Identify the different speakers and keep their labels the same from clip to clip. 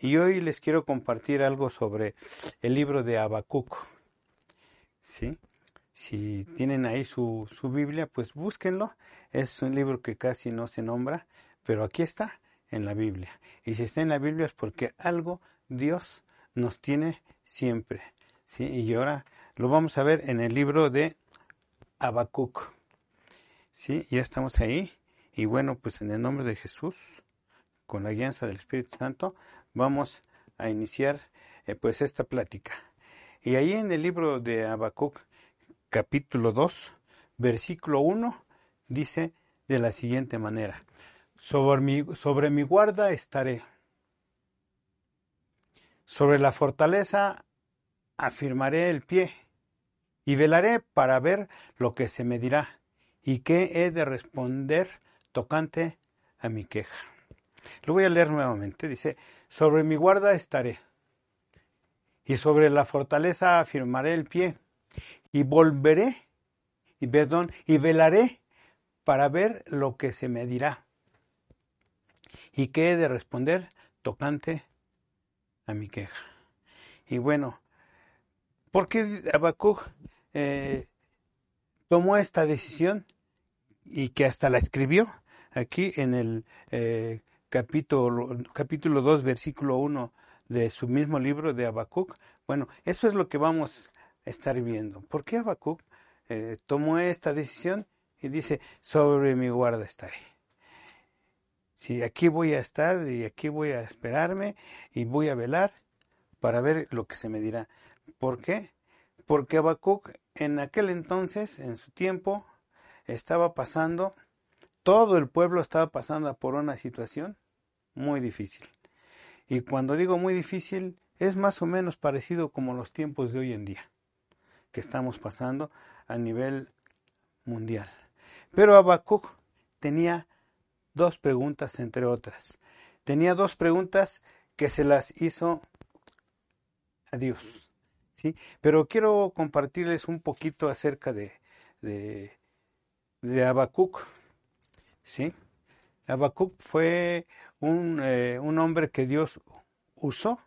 Speaker 1: Y hoy les quiero compartir algo sobre el libro de Habacuc. ¿Sí? Si tienen ahí su, su Biblia, pues búsquenlo. Es un libro que casi no se nombra, pero aquí está en la Biblia. Y si está en la Biblia es porque algo Dios nos tiene siempre. ¿sí? Y ahora lo vamos a ver en el libro de Habacuc. ¿Sí? Ya estamos ahí. Y bueno, pues en el nombre de Jesús, con la guianza del Espíritu Santo, vamos a iniciar eh, pues esta plática. Y ahí en el libro de Habacuc, capítulo 2, versículo 1, dice de la siguiente manera, sobre mi, sobre mi guarda estaré, sobre la fortaleza afirmaré el pie, y velaré para ver lo que se me dirá, y qué he de responder tocante a mi queja. Lo voy a leer nuevamente. Dice, sobre mi guarda estaré, y sobre la fortaleza afirmaré el pie, y volveré, y perdón, y velaré para ver lo que se me dirá, y qué he de responder tocante a mi queja. Y bueno, ¿por qué Habacuc eh, tomó esta decisión y que hasta la escribió aquí en el eh, capítulo, capítulo 2, versículo 1 de su mismo libro de Habacuc. Bueno, eso es lo que vamos a estar viendo. ¿Por qué Habacuc eh, tomó esta decisión y dice, sobre mi guarda estaré? Si aquí voy a estar y aquí voy a esperarme y voy a velar para ver lo que se me dirá. ¿Por qué? Porque Habacuc en aquel entonces, en su tiempo, estaba pasando todo el pueblo estaba pasando por una situación muy difícil. Y cuando digo muy difícil, es más o menos parecido como los tiempos de hoy en día, que estamos pasando a nivel mundial. Pero Habacuc tenía dos preguntas, entre otras. Tenía dos preguntas que se las hizo a Dios. ¿sí? Pero quiero compartirles un poquito acerca de, de, de Habacuc. ¿Sí? Habacuc fue un, eh, un hombre que Dios usó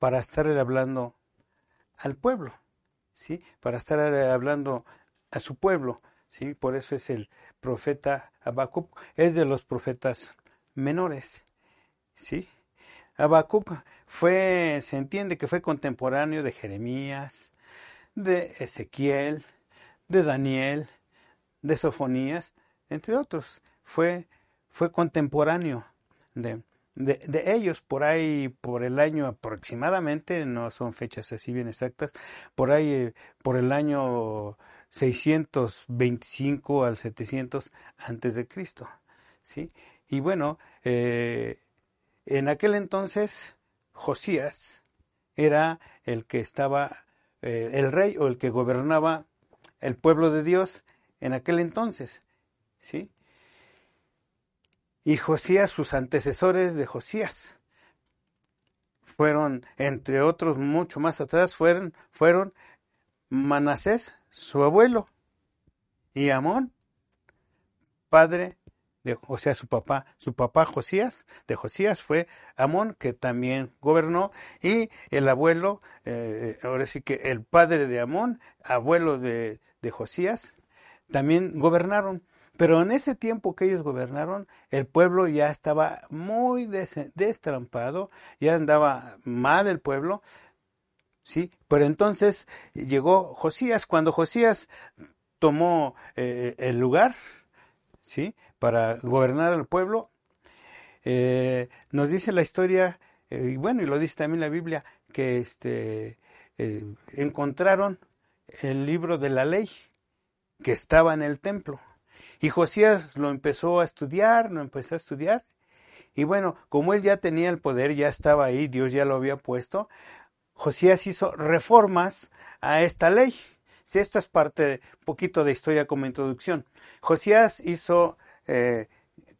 Speaker 1: para estar hablando al pueblo, ¿sí? Para estar hablando a su pueblo, ¿sí? Por eso es el profeta Habacuc, es de los profetas menores, ¿sí? Habacuc fue, se entiende que fue contemporáneo de Jeremías, de Ezequiel, de Daniel, de Sofonías, entre otros fue, fue contemporáneo de, de, ellos, por ahí, por el año aproximadamente, no son fechas así bien exactas, por ahí, eh, por el año 625 al 700 antes de Cristo, ¿sí? Y bueno, eh, en aquel entonces Josías era el que estaba, eh, el rey o el que gobernaba el pueblo de Dios en aquel entonces, ¿sí? Y Josías, sus antecesores de Josías. Fueron, entre otros, mucho más atrás, fueron, fueron Manasés, su abuelo, y Amón, padre de, o sea, su papá, su papá Josías, de Josías fue Amón, que también gobernó, y el abuelo, eh, ahora sí que el padre de Amón, abuelo de, de Josías, también gobernaron. Pero en ese tiempo que ellos gobernaron, el pueblo ya estaba muy destrampado, ya andaba mal el pueblo, ¿sí? Pero entonces llegó Josías, cuando Josías tomó eh, el lugar, ¿sí? Para gobernar al pueblo, eh, nos dice la historia, eh, y bueno, y lo dice también la Biblia, que este, encontraron el libro de la ley que estaba en el templo. Y Josías lo empezó a estudiar, lo empezó a estudiar. Y bueno, como él ya tenía el poder, ya estaba ahí, Dios ya lo había puesto, Josías hizo reformas a esta ley. Si esto es parte, de, poquito de historia como introducción. Josías hizo eh,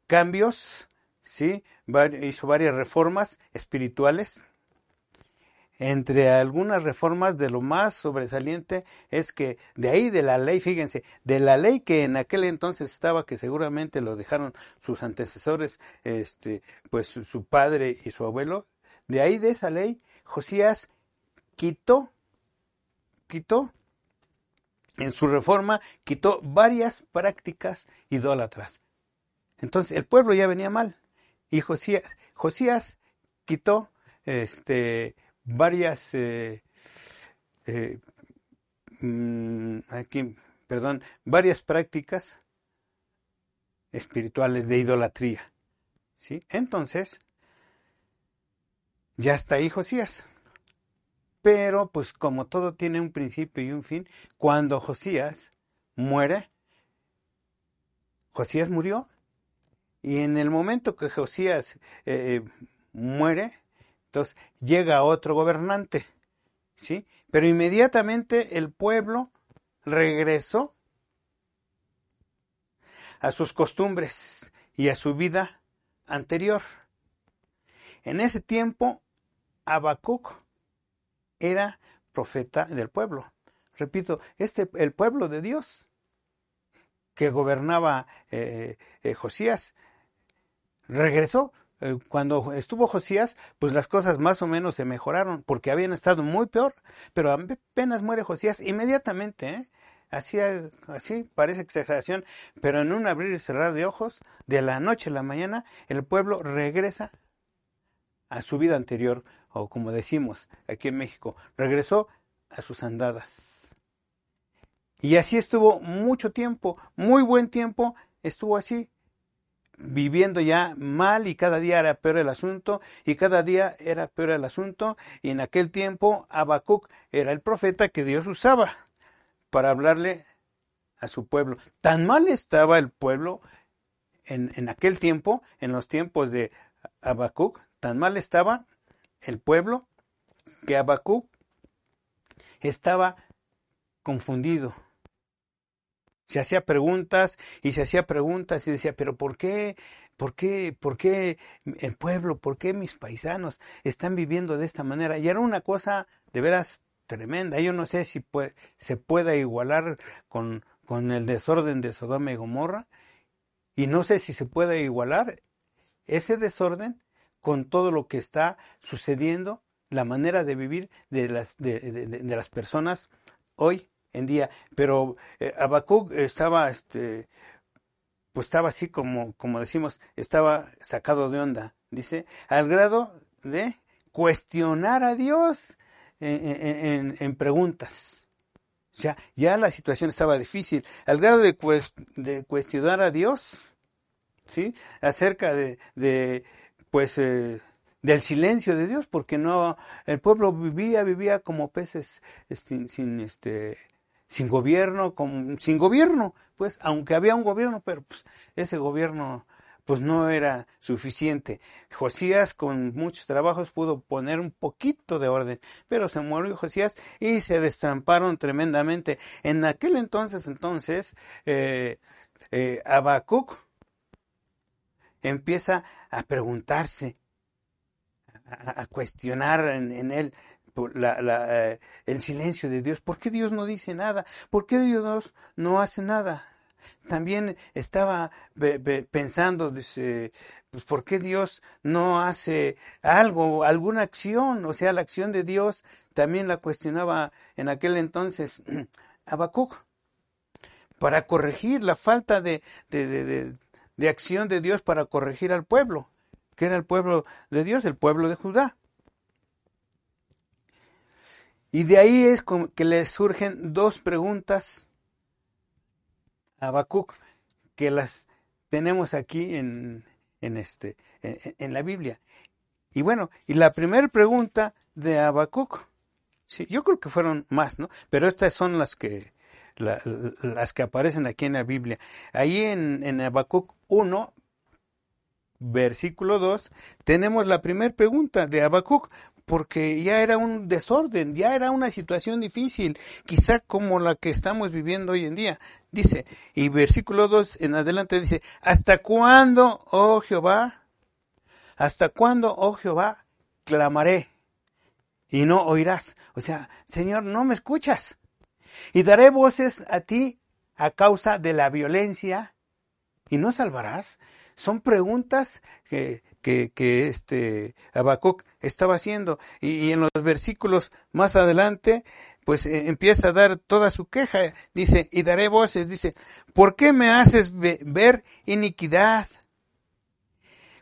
Speaker 1: cambios, ¿sí? hizo varias reformas espirituales entre algunas reformas de lo más sobresaliente es que de ahí de la ley, fíjense, de la ley que en aquel entonces estaba, que seguramente lo dejaron sus antecesores, este, pues su padre y su abuelo, de ahí de esa ley, Josías quitó, quitó, en su reforma, quitó varias prácticas idólatras. Entonces el pueblo ya venía mal. Y Josías, Josías quitó este, varias, eh, eh, mm, aquí, perdón, varias prácticas espirituales de idolatría. ¿sí? Entonces, ya está ahí Josías. Pero, pues como todo tiene un principio y un fin, cuando Josías muere, Josías murió. Y en el momento que Josías eh, muere, entonces llega otro gobernante, ¿sí? Pero inmediatamente el pueblo regresó a sus costumbres y a su vida anterior. En ese tiempo, Habacuc era profeta del pueblo. Repito, este el pueblo de Dios que gobernaba eh, eh, Josías regresó. Eh, cuando estuvo Josías, pues las cosas más o menos se mejoraron, porque habían estado muy peor, pero apenas muere Josías, inmediatamente, así, así parece exageración, pero en un abrir y cerrar de ojos, de la noche a la mañana, el pueblo regresa a su vida anterior, o como decimos aquí en México, regresó a sus andadas. Y así estuvo mucho tiempo, muy buen tiempo, estuvo así, viviendo ya mal y cada día era peor el asunto y cada día era peor el asunto y en aquel tiempo Habacuc era el profeta que Dios usaba para hablarle a su pueblo. Tan mal estaba el pueblo en, en aquel tiempo, en los tiempos de Habacuc, tan mal estaba el pueblo que Habacuc estaba confundido se hacía preguntas y se hacía preguntas y decía, pero ¿por qué? ¿Por qué? ¿Por qué el pueblo? ¿Por qué mis paisanos están viviendo de esta manera? Y era una cosa de veras tremenda. Yo no sé si se pueda igualar con, con el desorden de Sodoma y Gomorra. Y no sé si se puede igualar ese desorden con todo lo que está sucediendo, la manera de vivir de las, de las personas hoy en día. Pero eh, estaba, este, pues estaba así como, como decimos, estaba sacado de onda, dice, al grado de cuestionar a Dios en, en, preguntas. O sea, ya la situación estaba difícil, al grado de, de cuestionar a Dios, ¿sí? Acerca de, de pues, eh, del silencio de Dios, porque no, el pueblo vivía, vivía como peces sin, sin este, sin gobierno, con, sin gobierno, pues, aunque había un gobierno, pero pues ese gobierno pues no era suficiente. Josías con muchos trabajos pudo poner un poquito de orden, pero se murió Josías y se destramparon tremendamente. En aquel entonces, entonces, eh, eh Habacuc empieza a preguntarse, a, cuestionar en él, eh, el silencio de Dios. ¿Por qué Dios no dice nada? ¿Por qué Dios no hace nada? También estaba pensando, dice, pues ¿por qué Dios no hace algo, alguna acción? O sea, la acción de Dios también la cuestionaba en aquel entonces Habacuc para corregir la falta de, de, de acción de Dios para corregir al pueblo, que era el pueblo de Dios, el pueblo de Judá. Y de ahí es que le surgen dos preguntas a Habacuc, que las tenemos aquí en, en, este, en, la Biblia. Y bueno, y la primera pregunta de Habacuc, sí, yo creo que fueron más, ¿no? Pero estas son las que, las que aparecen aquí en la Biblia. Ahí en, en Habacuc 1, versículo 2, tenemos la primera pregunta de Habacuc porque ya era un desorden, ya era una situación difícil, quizá como la que estamos viviendo hoy en día. Dice, y versículo 2 en adelante dice, ¿hasta cuándo, oh Jehová? ¿Hasta cuándo, oh Jehová, clamaré y no oirás? O sea, Señor, no me escuchas. Y daré voces a ti a causa de la violencia y no salvarás. son preguntas que, que, que este Habacuc estaba haciendo. Y, en los versículos más adelante, pues eh, empieza a dar toda su queja. Dice, y daré voces, dice, ¿por qué me haces ver iniquidad?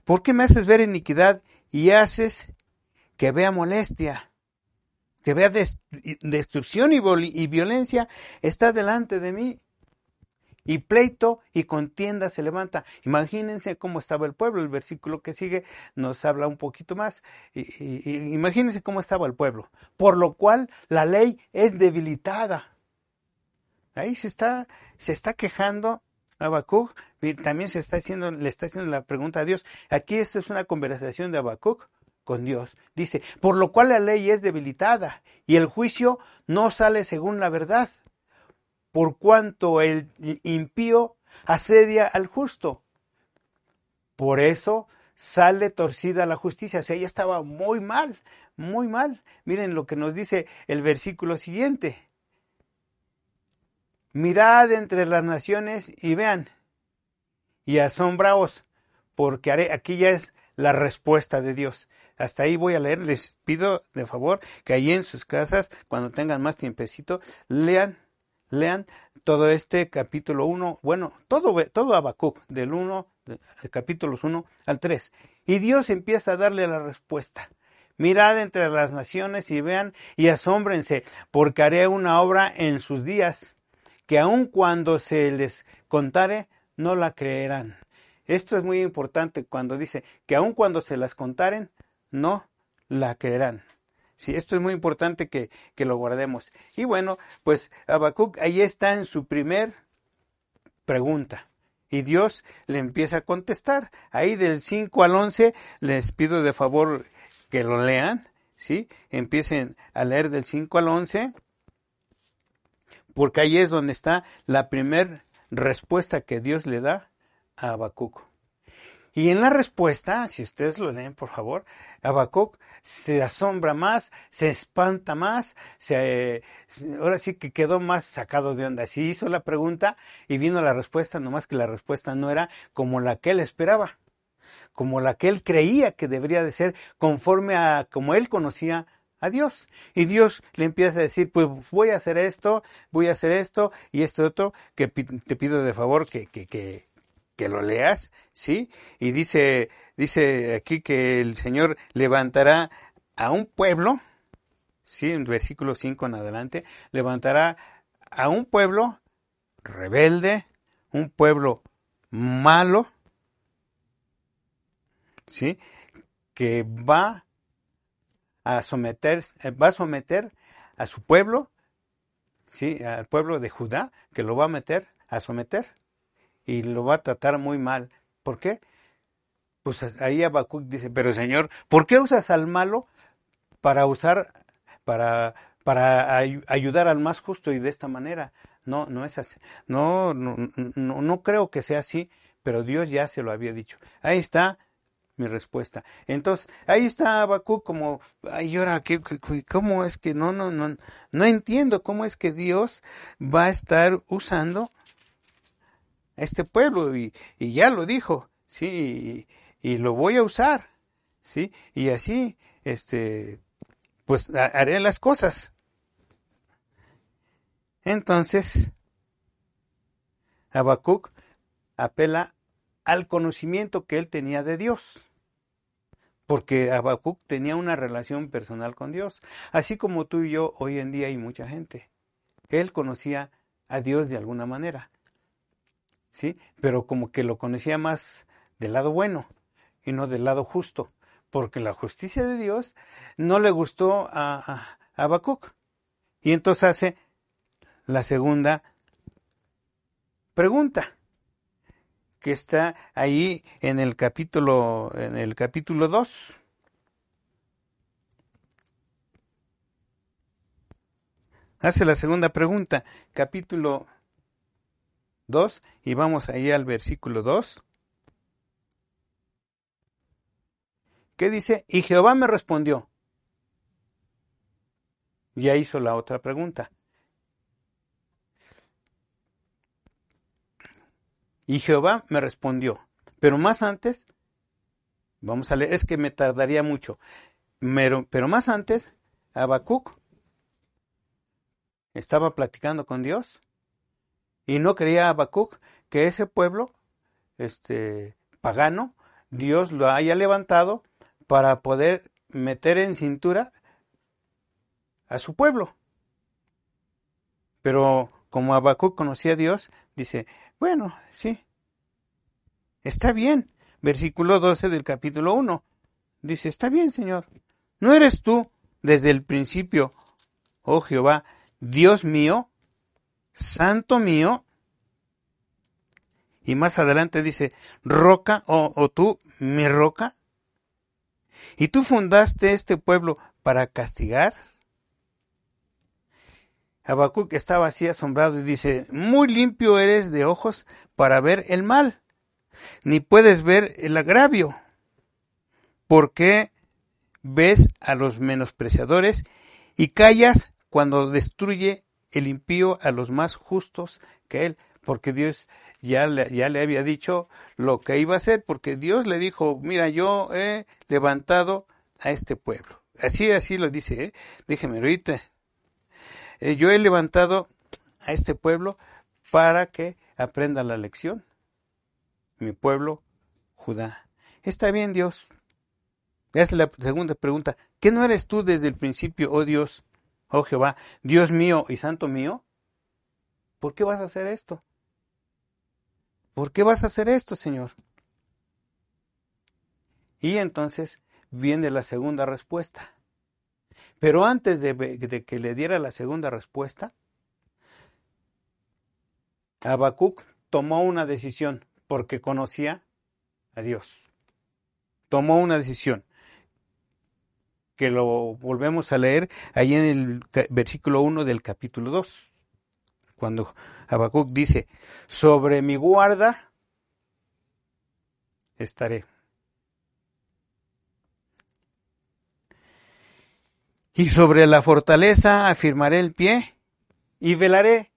Speaker 1: ¿Por qué me haces ver iniquidad y haces que vea molestia? Que vea destrucción y violencia está delante de mí y pleito y contienda se levanta. Imagínense cómo estaba el pueblo. El versículo que sigue nos habla un poquito más. imagínense cómo estaba el pueblo. Por lo cual la ley es debilitada. Ahí se está, se está quejando Habacuc. También se está haciendo, le está haciendo la pregunta a Dios. Aquí esta es una conversación de Habacuc con Dios. Dice, por lo cual la ley es debilitada y el juicio no sale según la verdad por cuanto el impío asedia al justo. Por eso sale torcida la justicia. O sea, ella estaba muy mal, muy mal. Miren lo que nos dice el versículo siguiente. Mirad entre las naciones y vean, y asombraos, porque haré, aquí ya es la respuesta de Dios. Hasta ahí voy a leer, les pido de favor que ahí en sus casas, cuando tengan más tiempecito, lean Lean todo este capítulo 1, bueno, todo, todo Habacuc, del 1, capítulos 1 al 3. Y Dios empieza a darle la respuesta. Mirad entre las naciones y vean y asómbrense, porque haré una obra en sus días, que aun cuando se les contare, no la creerán. Esto es muy importante cuando dice que aun cuando se las contaren, no la creerán. Sí, esto es muy importante que, lo guardemos. Y bueno, pues Habacuc ahí está en su primer pregunta. Y Dios le empieza a contestar. Ahí del 5 al 11 les pido de favor que lo lean, ¿sí? Empiecen a leer del 5 al 11, porque ahí es donde está la primera respuesta que Dios le da a Habacuc. Y en la respuesta, si ustedes lo leen, por favor, Habacuc se asombra más, se espanta más, se, ahora sí que quedó más sacado de onda. Sí hizo la pregunta y vino la respuesta, nomás que la respuesta no era como la que él esperaba, como la que él creía que debería de ser, conforme a como él conocía a Dios. Y Dios le empieza a decir, pues voy a hacer esto, voy a hacer esto y esto otro, que te pido de favor que, que, que, que lo leas, ¿sí? Y dice, dice aquí que el Señor levantará a un pueblo, sí, en versículo 5 en adelante, levantará a un pueblo rebelde, un pueblo malo, ¿sí? Que va a someter, va a someter a su pueblo, ¿sí? Al pueblo de Judá, que lo va a meter, a someter y lo va a tratar muy mal. ¿Por qué? Pues ahí Habacuc dice, pero Señor, ¿por qué usas al malo para usar, para, para ayudar al más justo y de esta manera? No, no es así. No, no, no, no creo que sea así, pero Dios ya se lo había dicho. Ahí está mi respuesta. Entonces, ahí está Habacuc como, ay, ahora, ¿cómo es que no, no, no, no entiendo cómo es que Dios va a estar usando este pueblo y, ya lo dijo, sí, y, lo voy a usar, sí, y así, este, pues haré las cosas. Entonces, Habacuc apela al conocimiento que él tenía de Dios. Porque Habacuc tenía una relación personal con Dios, así como tú y yo hoy en día hay mucha gente. Él conocía a Dios de alguna manera. ¿Sí? Pero como que lo conocía más del lado bueno y no del lado justo, porque la justicia de Dios no le gustó a, a, Habacuc. Y entonces hace la segunda pregunta que está ahí en el capítulo en el capítulo 2. Hace la segunda pregunta, capítulo 2 y vamos ahí al versículo 2. ¿Qué dice? Y Jehová me respondió. Ya hizo la otra pregunta. Y Jehová me respondió, Pero más antes, vamos a leer, es que me tardaría mucho, pero, pero más antes, Habacuc estaba platicando con Dios y no creía Habacuc que ese pueblo este, pagano, Dios lo haya levantado para poder meter en cintura a su pueblo. Pero como Habacuc conocía a Dios, dice, bueno, sí, está bien. Versículo 12 del capítulo 1. Dice, está bien, Señor. ¿No eres tú desde el principio, oh Jehová, Dios mío, santo mío? Y más adelante dice, roca, o, tú, mi roca. ¿Y tú fundaste este pueblo para castigar? Habacuc estaba así asombrado y dice, muy limpio eres de ojos para ver el mal, ni puedes ver el agravio. ¿Por qué ves a los menospreciadores y callas cuando destruye el impío a los más justos que él? Porque Dios ya le, ya le había dicho lo que iba a hacer, porque Dios le dijo, mira, yo he levantado a este pueblo. Así, así lo dice, ¿eh? déjeme ahorita. Eh, yo he levantado a este pueblo para que aprenda la lección. Mi pueblo, Judá. Está bien, Dios. Es la segunda pregunta. ¿Qué no eres tú desde el principio, oh Dios, oh Jehová, Dios mío y santo mío? ¿Por qué vas a hacer esto? ¿Por qué vas a hacer esto, Señor? Y entonces viene la segunda respuesta. Pero antes de, que le diera la segunda respuesta, Habacuc tomó una decisión porque conocía a Dios. Tomó una decisión que lo volvemos a leer ahí en el versículo 1 del capítulo 2 cuando Habacuc dice, sobre mi guarda estaré. Y sobre la fortaleza afirmaré el pie y velaré.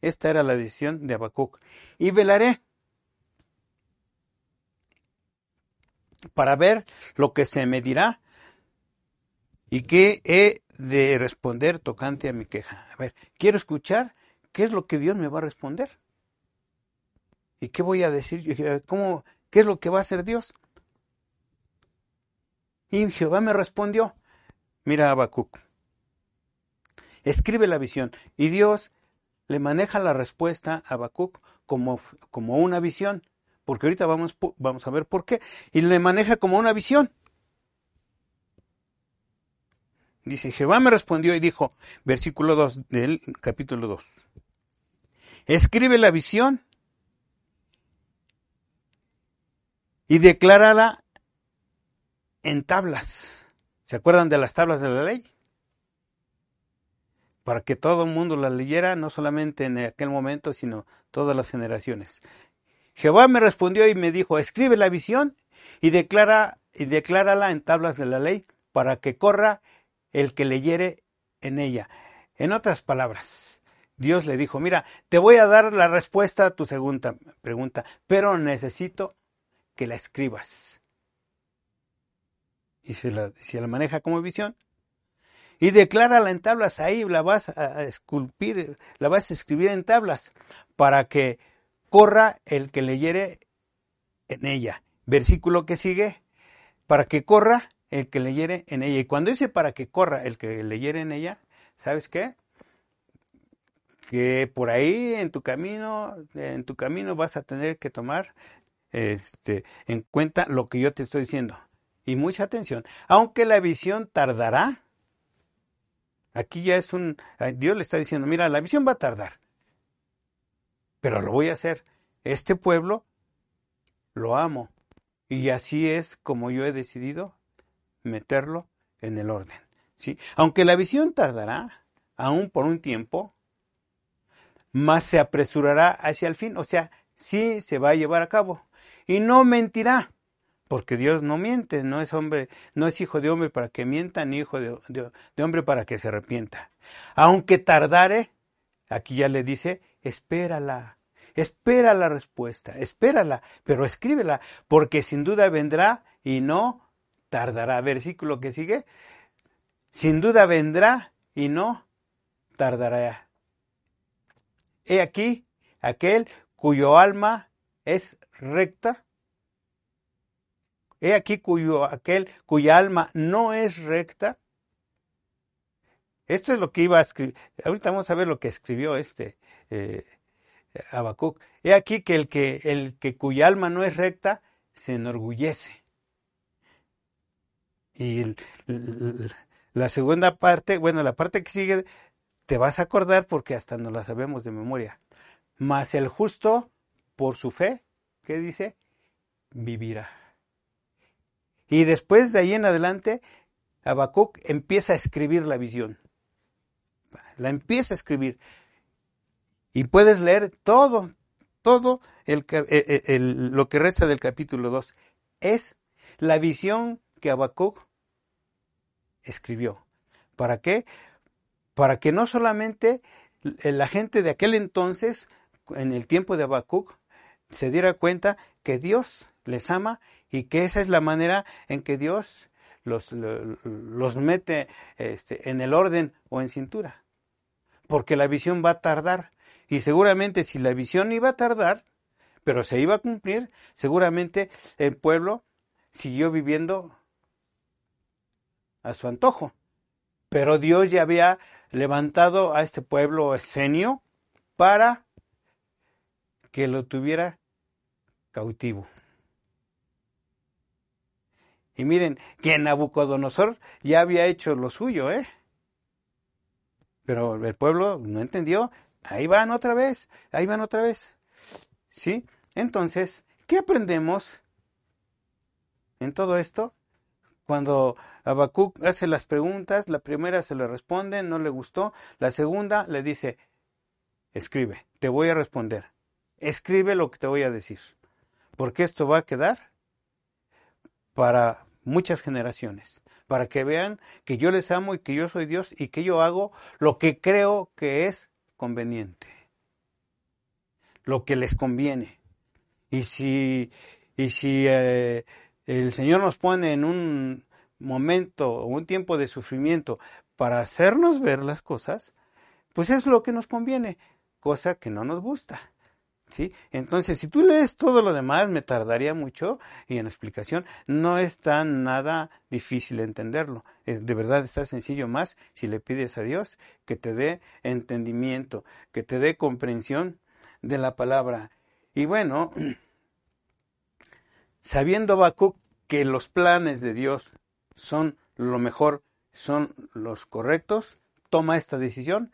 Speaker 1: Esta era la decisión de Habacuc. Y velaré para ver lo que se me dirá y qué he de responder tocante a mi queja. A ver, quiero escuchar qué es lo que Dios me va a responder. ¿Y qué voy a decir? ¿Cómo, ¿Qué es lo que va a hacer Dios? Y Jehová me respondió, mira Habacuc, escribe la visión. Y Dios le maneja la respuesta a Habacuc como, como una visión, porque ahorita vamos, vamos a ver por qué. Y le maneja como una visión. Dice, Jehová me respondió y dijo, versículo 2 del capítulo 2, escribe la visión y declárala en tablas. ¿Se acuerdan de las tablas de la ley? Para que todo el mundo la leyera, no solamente en aquel momento, sino todas las generaciones. Jehová me respondió y me dijo, escribe la visión y declara y declárala en tablas de la ley para que corra el que leyere en ella. En otras palabras, Dios le dijo, mira, te voy a dar la respuesta a tu segunda pregunta, pero necesito que la escribas. Y se la, la maneja como visión. Y declárala en tablas, ahí la vas a esculpir, la vas a escribir en tablas, para que corra el que leyere en ella. Versículo que sigue, para que corra el que leyere en ella. Y cuando dice para que corra el que leyere en ella, ¿sabes qué? Que por ahí en tu camino, en tu camino vas a tener que tomar este, en cuenta lo que yo te estoy diciendo. Y mucha atención. Aunque la visión tardará, aquí ya es un, Dios le está diciendo, mira, la visión va a tardar, pero lo voy a hacer. Este pueblo lo amo. Y así es como yo he decidido meterlo en el orden. ¿sí? Aunque la visión tardará, aún por un tiempo, más se apresurará hacia el fin, o sea, sí se va a llevar a cabo. Y no mentirá, porque Dios no miente, no es hombre, no es hijo de hombre para que mienta, ni hijo de, de hombre para que se arrepienta. Aunque tardare, aquí ya le dice, espérala, Espera la respuesta, espérala, pero escríbela, porque sin duda vendrá y no tardará. Versículo que sigue. Sin duda vendrá y no tardará. He aquí aquel cuyo alma es recta. He aquí cuyo, aquel cuya alma no es recta. Esto es lo que iba a escribir. Ahorita vamos a ver lo que escribió este eh. He aquí que el, que el que cuya alma no es recta se enorgullece. Y la segunda parte, bueno, la parte que sigue, te vas a acordar porque hasta no la sabemos de memoria. Mas el justo, por su fe, ¿qué dice? Vivirá. Y después de ahí en adelante, Habacuc empieza a escribir la visión. La empieza a escribir. Y puedes leer todo, todo el, eh, eh, lo que resta del capítulo 2. Es la visión que Habacuc escribió. ¿Para qué? Para que no solamente la gente de aquel entonces, en el tiempo de Habacuc, se diera cuenta que Dios les ama y que esa es la manera en que Dios los, los mete este, en el orden o en cintura. Porque la visión va a tardar. Y seguramente si la visión iba a tardar, pero se iba a cumplir, seguramente el pueblo siguió viviendo a su antojo. Pero Dios ya había levantado a este pueblo esenio para que lo tuviera cautivo. Y miren, que Nabucodonosor ya había hecho lo suyo, ¿eh? Pero el pueblo no entendió. Ahí van otra vez, ahí van otra vez. ¿Sí? Entonces, ¿qué aprendemos en todo esto? Cuando Habacuc hace las preguntas, la primera se le responde, no le gustó, la segunda le dice, escribe, te voy a responder, escribe lo que te voy a decir, porque esto va a quedar para muchas generaciones, para que vean que yo les amo y que yo soy Dios y que yo hago lo que creo que es conveniente, lo que les conviene. Y si, y si eh, el Señor nos pone en un momento o un tiempo de sufrimiento para hacernos ver las cosas, pues es lo que nos conviene, cosa que no nos gusta. ¿Sí? Entonces, si tú lees todo lo demás, me tardaría mucho y en la explicación no es tan nada difícil entenderlo. De verdad está sencillo más si le pides a Dios que te dé entendimiento, que te dé comprensión de la palabra. Y bueno, sabiendo Habacuc que los planes de Dios son lo mejor, son los correctos, toma esta decisión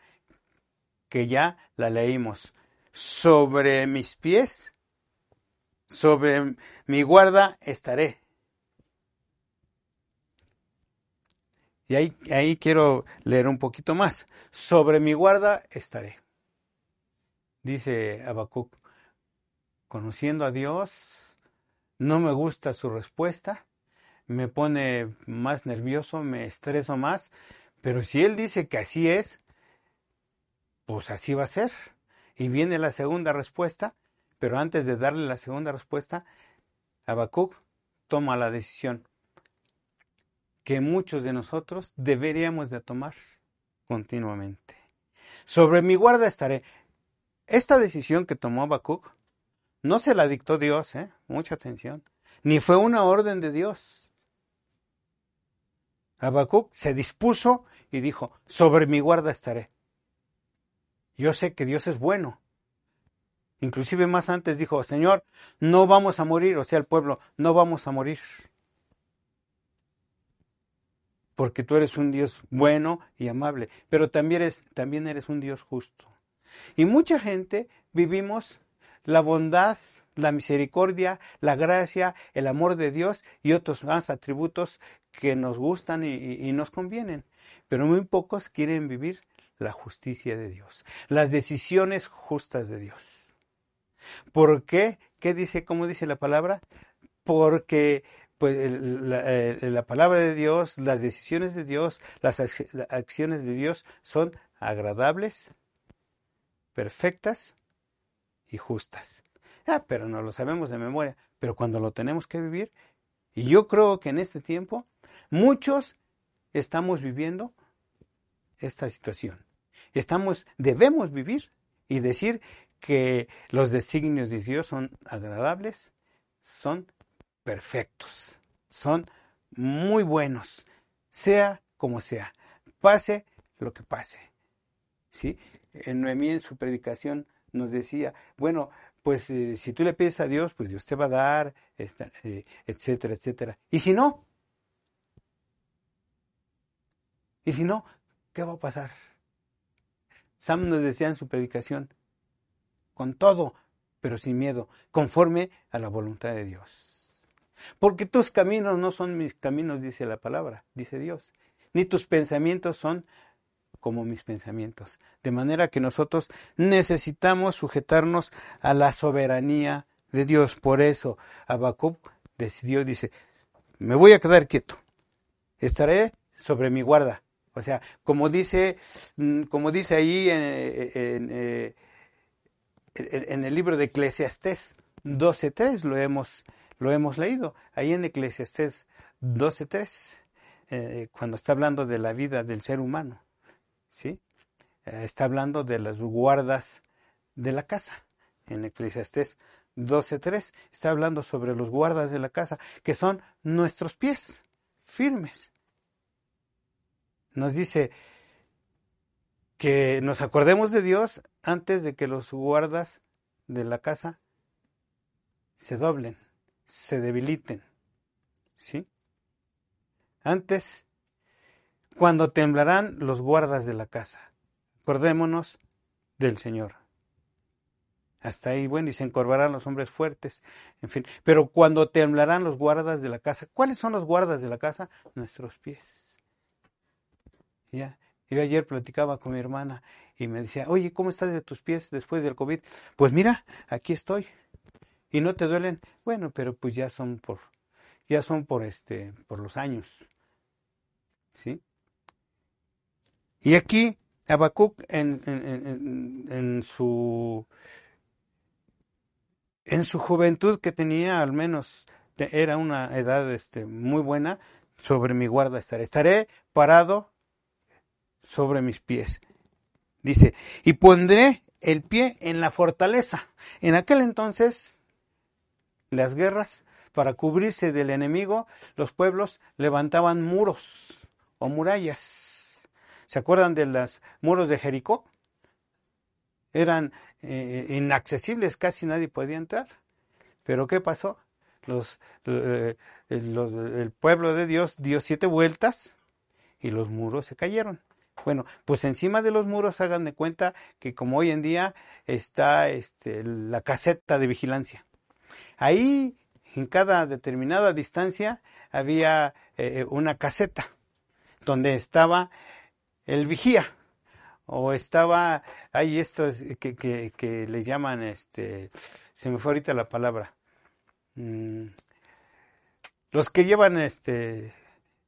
Speaker 1: que ya la leímos. Sobre mis pies, sobre mi guarda estaré. Y ahí, quiero leer un poquito más. Sobre mi guarda estaré. Dice Habacuc, conociendo a Dios, no me gusta su respuesta, me pone más nervioso, me estreso más, pero si él dice que así es, pues así va a ser. Y viene la segunda respuesta, pero antes de darle la segunda respuesta, Habacuc toma la decisión que muchos de nosotros deberíamos de tomar continuamente. Sobre mi guarda estaré. Esta decisión que tomó Habacuc no se la dictó Dios, ¿eh? Mucha atención. Ni fue una orden de Dios. Habacuc se dispuso y dijo, sobre mi guarda estaré. Yo sé que Dios es bueno. Inclusive más antes dijo, Señor, no vamos a morir, o sea, el pueblo, no vamos a morir. Porque tú eres un Dios bueno y amable, pero también eres, también eres un Dios justo. Y mucha gente vivimos la bondad, la misericordia, la gracia, el amor de Dios y otros más atributos que nos gustan y, nos convienen. Pero muy pocos quieren vivir la justicia de Dios, las decisiones justas de Dios. ¿Por qué? ¿Qué dice? ¿Cómo dice la palabra? Porque pues, eh, la, palabra de Dios, las decisiones de Dios, las acciones de Dios son agradables, perfectas y justas. Ah, pero no lo sabemos de memoria, pero cuando lo tenemos que vivir, y yo creo que en este tiempo muchos estamos viviendo esta situación. Estamos, debemos vivir y decir que los designios de Dios son agradables, son perfectos, son muy buenos, sea como sea, pase lo que pase. ¿Sí? En Noemí en su predicación nos decía, bueno, pues eh, si tú le pides a Dios, pues Dios te va a dar, eh, etcétera, etcétera. Y si no, y si no, ¿qué va a pasar? Sam nos decía en su predicación, con todo, pero sin miedo, conforme a la voluntad de Dios. Porque tus caminos no son mis caminos, dice la palabra, dice Dios, ni tus pensamientos son como mis pensamientos. De manera que nosotros necesitamos sujetarnos a la soberanía de Dios. Por eso Habacuc decidió, dice, me voy a quedar quieto, estaré sobre mi guarda. O sea, como dice, mm, como dice ahí en, en, en el libro de Eclesiastés 12.3, lo hemos, lo hemos leído, ahí en Eclesiastés 12.3, eh, cuando está hablando de la vida del ser humano. ¿Sí? Eh, está hablando de las guardas de la casa. En Eclesiastés 12.3 está hablando sobre los guardas de la casa, que son nuestros pies firmes. Nos dice que nos acordemos de Dios antes de que los guardas de la casa se doblen, se debiliten. ¿Sí? Antes cuando temblarán los guardas de la casa. Acordémonos del Señor. Hasta ahí, bueno, y se encorvarán los hombres fuertes, en fin. Pero cuando temblarán los guardas de la casa, ¿cuáles son los guardas de la casa? Nuestros pies. Ya. Yo ayer platicaba con mi hermana y me decía, oye, ¿cómo estás de tus pies después del COVID? Pues mira, aquí estoy. ¿Y no te duelen? Bueno, pero pues ya son por, ya son por este, por los años. ¿Sí? Y aquí Habacuc en, en, su en su juventud que tenía al menos era una edad este, muy buena sobre mi guarda estaré. Estaré parado sobre mis pies. Dice y pondré el pie en la fortaleza. En aquel entonces las guerras para cubrirse del enemigo los pueblos levantaban muros o murallas ¿Se acuerdan de los muros de Jericó? Eran eh, inaccesibles, casi nadie podía entrar. Pero ¿qué pasó? Eh, el pueblo de Dios dio siete vueltas y los muros se cayeron. Bueno, pues encima de los muros hagan de cuenta que como hoy en día está este, la caseta de vigilancia. Ahí, en cada determinada distancia, había eh, una caseta donde estaba el vigía o estaba hay estos que, que, que le llaman este se me fue ahorita la palabra mm, los que llevan este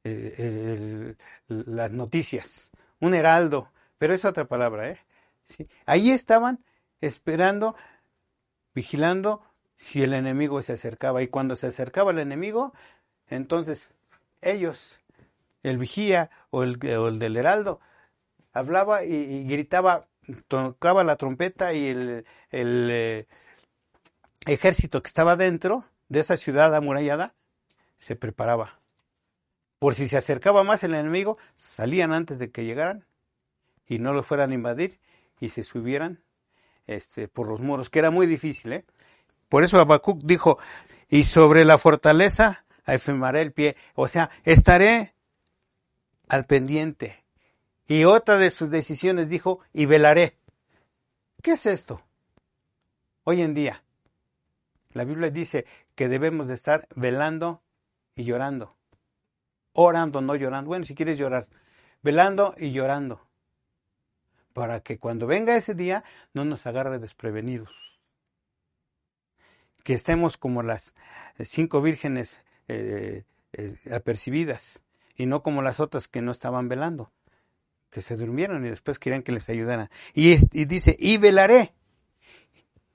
Speaker 1: eh, las noticias un heraldo pero es otra palabra eh ahí estaban esperando vigilando si el enemigo se acercaba y cuando se acercaba el enemigo entonces ellos el vigía o el, del heraldo hablaba y, gritaba, tocaba la trompeta y el, eh, ejército que estaba dentro de esa ciudad amurallada se preparaba. Por si se acercaba más el enemigo, salían antes de que llegaran y no lo fueran a invadir y se subieran este, por los muros, que era muy difícil. ¿eh? Por eso Habacuc dijo, y sobre la fortaleza afirmaré el pie, o sea, estaré al pendiente. Y otra de sus decisiones dijo, y velaré. ¿Qué es esto? Hoy en día, la Biblia dice que debemos de estar velando y llorando. Orando, no llorando. Bueno, si quieres llorar, velando y llorando. Para que cuando venga ese día no nos agarre desprevenidos. Que estemos como las cinco vírgenes eh, eh, apercibidas y no como las otras que no estaban velando, que se durmieron y después querían que les ayudara. Y, y dice, y velaré.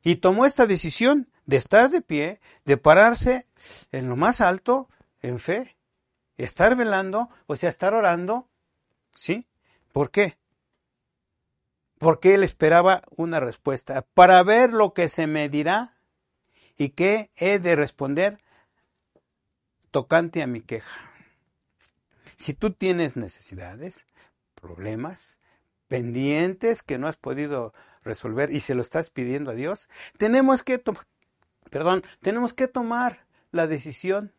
Speaker 1: Y tomó esta decisión de estar de pie, de pararse en lo más alto, en fe, estar velando, o sea, estar orando, ¿sí? ¿Por qué? Porque él esperaba una respuesta, para ver lo que se me dirá y qué he de responder tocante a mi queja. Si tú tienes necesidades, problemas, pendientes que no has podido resolver y se lo estás pidiendo a Dios, tenemos que perdón, tenemos que tomar la decisión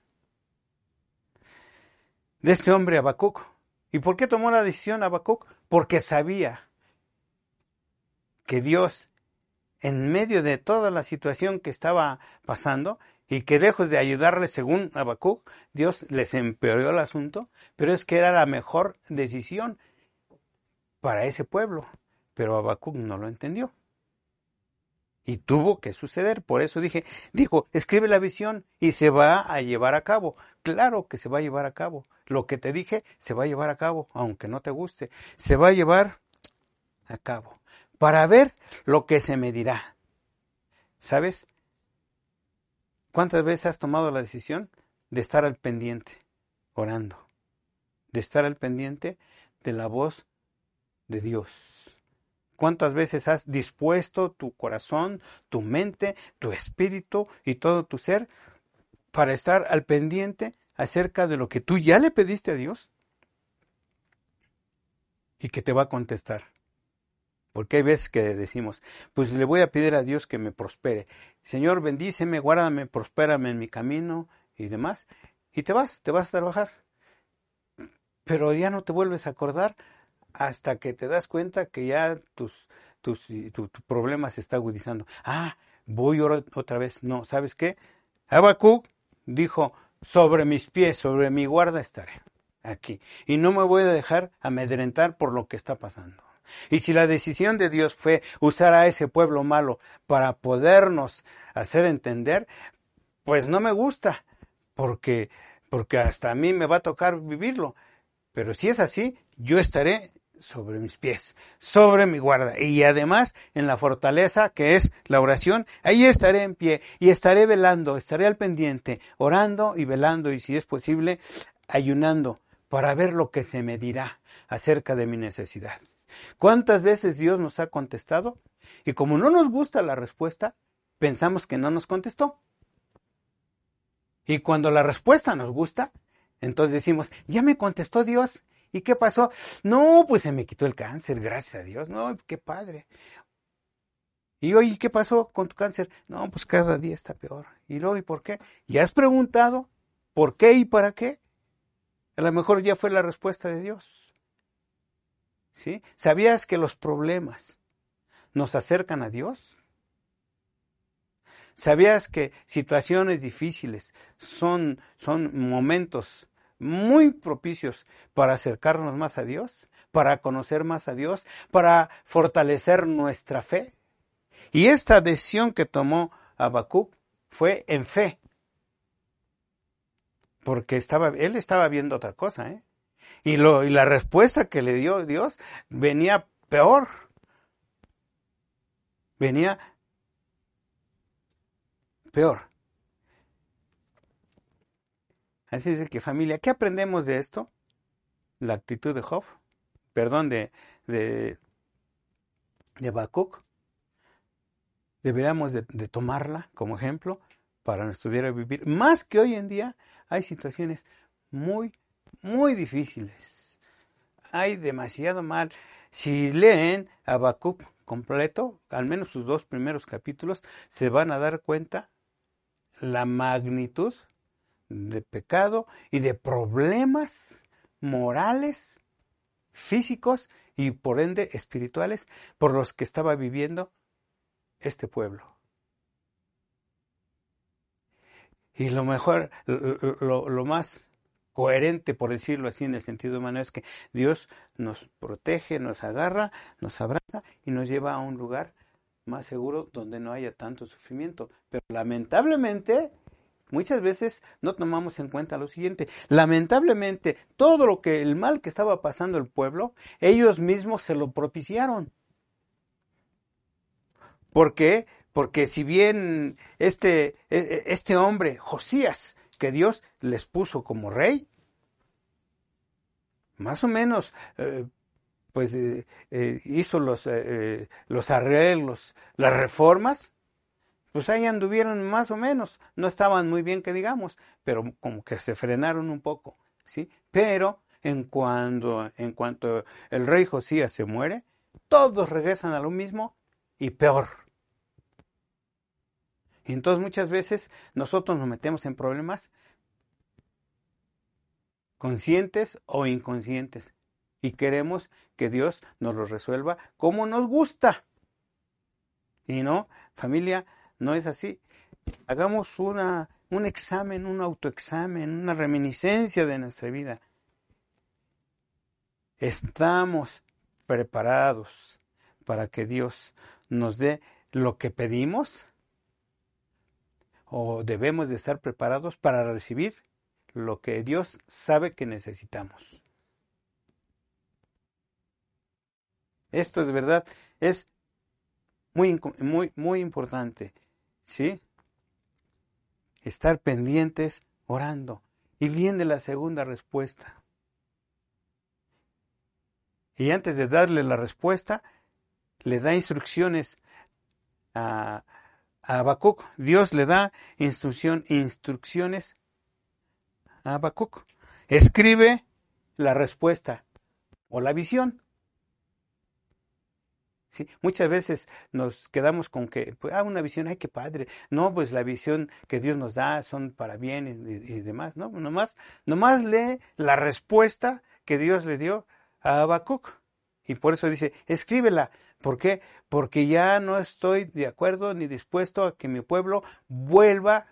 Speaker 1: de este hombre Habacuc. ¿Y por qué tomó la decisión Habacuc? Porque sabía que Dios, en medio de toda la situación que estaba pasando, y que lejos de ayudarle según Habacuc, Dios les empeoró el asunto, pero es que era la mejor decisión para ese pueblo. Pero Habacuc no lo entendió. Y tuvo que suceder. Por eso dije, dijo, escribe la visión y se va a llevar a cabo. Claro que se va a llevar a cabo. Lo que te dije se va a llevar a cabo, aunque no te guste. Se va a llevar a cabo. Para ver lo que se me dirá. ¿Sabes? ¿Cuántas veces has tomado la decisión de estar al pendiente, orando? De estar al pendiente de la voz de Dios cuántas veces has dispuesto tu corazón, tu mente, tu espíritu y todo tu ser para estar al pendiente acerca de lo que tú ya le pediste a Dios y que te va a contestar. Porque hay veces que decimos, pues le voy a pedir a Dios que me prospere. Señor, bendíceme, guárdame, prospérame en mi camino y demás. Y te vas, te vas a trabajar. Pero ya no te vuelves a acordar hasta que te das cuenta que ya tus, tus, tu, problema se está agudizando. Ah, voy otra vez. No, ¿sabes qué? Habacuc dijo, sobre mis pies, sobre mi guarda estaré aquí. Y no me voy a dejar amedrentar por lo que está pasando. Y si la decisión de Dios fue usar a ese pueblo malo para podernos hacer entender, pues no me gusta, porque, porque hasta a mí me va a tocar vivirlo. Pero si es así, yo estaré sobre mis pies, sobre mi guarda. Y además en la fortaleza que es la oración, ahí estaré en pie y estaré velando, estaré al pendiente, orando y velando y si es posible, ayunando para ver lo que se me dirá acerca de mi necesidad. ¿Cuántas veces Dios nos ha contestado? Y como no nos gusta la respuesta, pensamos que no nos contestó. Y cuando la respuesta nos gusta, entonces decimos, ya me contestó Dios, ¿Y qué pasó? No, pues se me quitó el cáncer, gracias a Dios. No, qué padre. Y oye, ¿qué pasó con tu cáncer? No, pues cada día está peor. ¿Y luego y por qué? ¿Ya has preguntado por qué y para qué? A lo mejor ya fue la respuesta de Dios. ¿Sí? ¿Sabías que los problemas nos acercan a Dios? ¿Sabías que situaciones difíciles son, son momentos muy propicios para acercarnos más a Dios, para conocer más a Dios, para fortalecer nuestra fe. Y esta decisión que tomó Habacuc fue en fe. Porque estaba, él estaba viendo otra cosa, ¿eh? Y, lo, y la respuesta que le dio Dios venía peor. Venía peor. Así es que familia, ¿qué aprendemos de esto? La actitud de Job, perdón, de, de, de. Deberíamos de, tomarla como ejemplo para estudiar y vivir. Más que hoy en día hay situaciones muy, muy difíciles. Hay demasiado mal. Si leen Habacuc completo, al menos sus dos primeros capítulos, se van a dar cuenta la magnitud de pecado y de problemas morales, físicos y por ende espirituales por los que estaba viviendo este pueblo. Y lo mejor, lo, más coherente, por decirlo así en el sentido humano, es que Dios nos protege, nos agarra, nos abraza y nos lleva a un lugar más seguro donde no haya tanto sufrimiento. Pero lamentablemente muchas veces no tomamos en cuenta lo siguiente. Lamentablemente, todo lo que el mal que estaba pasando el pueblo, ellos mismos se lo propiciaron. ¿Por qué? Porque si bien este, e, e, este hombre, Josías, que Dios les puso como rey, más o menos eh, pues eh, eh, hizo los, los arreglos, las reformas, pues ahí anduvieron más o menos, no estaban muy bien que digamos, pero como que se frenaron un poco, ¿sí? Pero en cuanto, en cuanto el rey Josías se muere, todos regresan a lo mismo y peor. Entonces muchas veces nosotros nos metemos en problemas conscientes o inconscientes y queremos que Dios nos los resuelva como nos gusta. Y no, familia, no es así. Hagamos una, un examen, un autoexamen, una reminiscencia de nuestra vida. ¿Estamos preparados para que Dios nos dé lo que pedimos? ¿O debemos de estar preparados para recibir lo que Dios sabe que necesitamos? Esto de verdad es muy, muy, muy importante. ¿Sí? Estar pendientes orando. Y viene la segunda respuesta. Y antes de darle la respuesta, le da instrucciones a, a Habacuc. Dios le da instrucción, instrucciones a Habacuc. Escribe la respuesta o la visión. ¿sí? Muchas veces nos quedamos con que, pues, ah, una visión, ay, qué padre. No, pues la visión que Dios nos da son para bien y, demás, ¿no? Nomás, nomás lee la respuesta que Dios le dio a Habacuc. Y por eso dice, escríbela. ¿Por qué? Porque ya no estoy de acuerdo ni dispuesto a que mi pueblo vuelva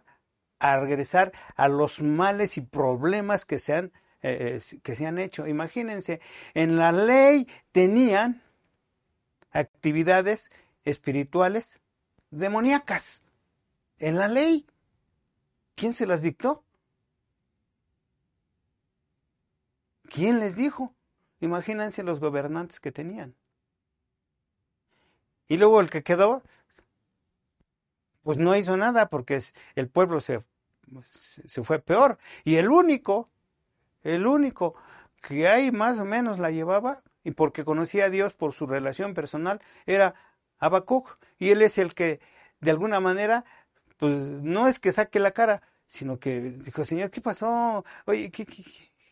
Speaker 1: a regresar a los males y problemas que se han, eh, eh, que se han hecho. Imagínense, en la ley tenían actividades espirituales demoníacas en la ley. ¿Quién se las dictó? ¿Quién les dijo? Imagínense los gobernantes que tenían. Y luego el que quedó, pues no hizo nada porque el pueblo se, se fue peor. Y el único, el único que ahí más o menos la llevaba, y porque conocía a Dios por su relación personal, era Habacuc. Y él es el que, de alguna manera, pues no es que saque la cara, sino que dijo, Señor, ¿qué pasó? Oye, ¿qué,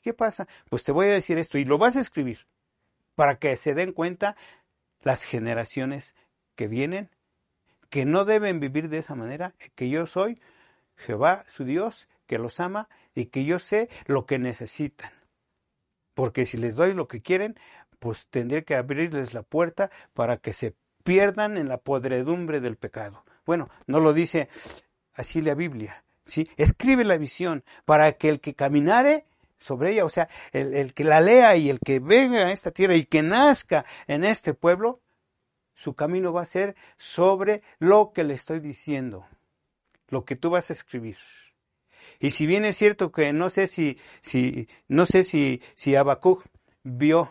Speaker 1: qué, pasa? Pues te voy a decir esto y lo vas a escribir para que se den cuenta las generaciones que vienen, que no deben vivir de esa manera, que yo soy Jehová, su Dios, que los ama y que yo sé lo que necesitan. Porque si les doy lo que quieren, pues tendría que abrirles la puerta para que se pierdan en la podredumbre del pecado. Bueno, no lo dice así la Biblia, ¿sí? Escribe la visión para que el que caminare sobre ella, o sea, el, el que la lea y el que venga a esta tierra y que nazca en este pueblo, su camino va a ser sobre lo que le estoy diciendo, lo que tú vas a escribir. Y si bien es cierto que no sé si, si, no sé si, si Habacuc vio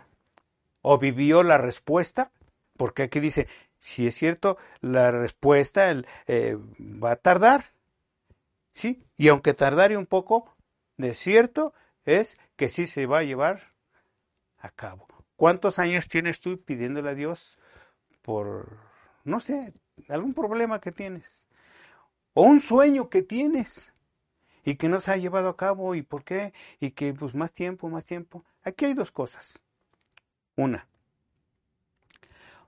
Speaker 1: o vivió la respuesta, porque aquí dice, si es cierto, la respuesta eh, va a tardar, ¿sí? Y aunque tardare un poco, de cierto es que sí se va a llevar a cabo. ¿Cuántos años tienes tú pidiéndole a Dios por, no sé, algún problema que tienes? O un sueño que tienes y que no se ha llevado a cabo y por qué y que pues más tiempo, más tiempo. Aquí hay dos cosas. Una,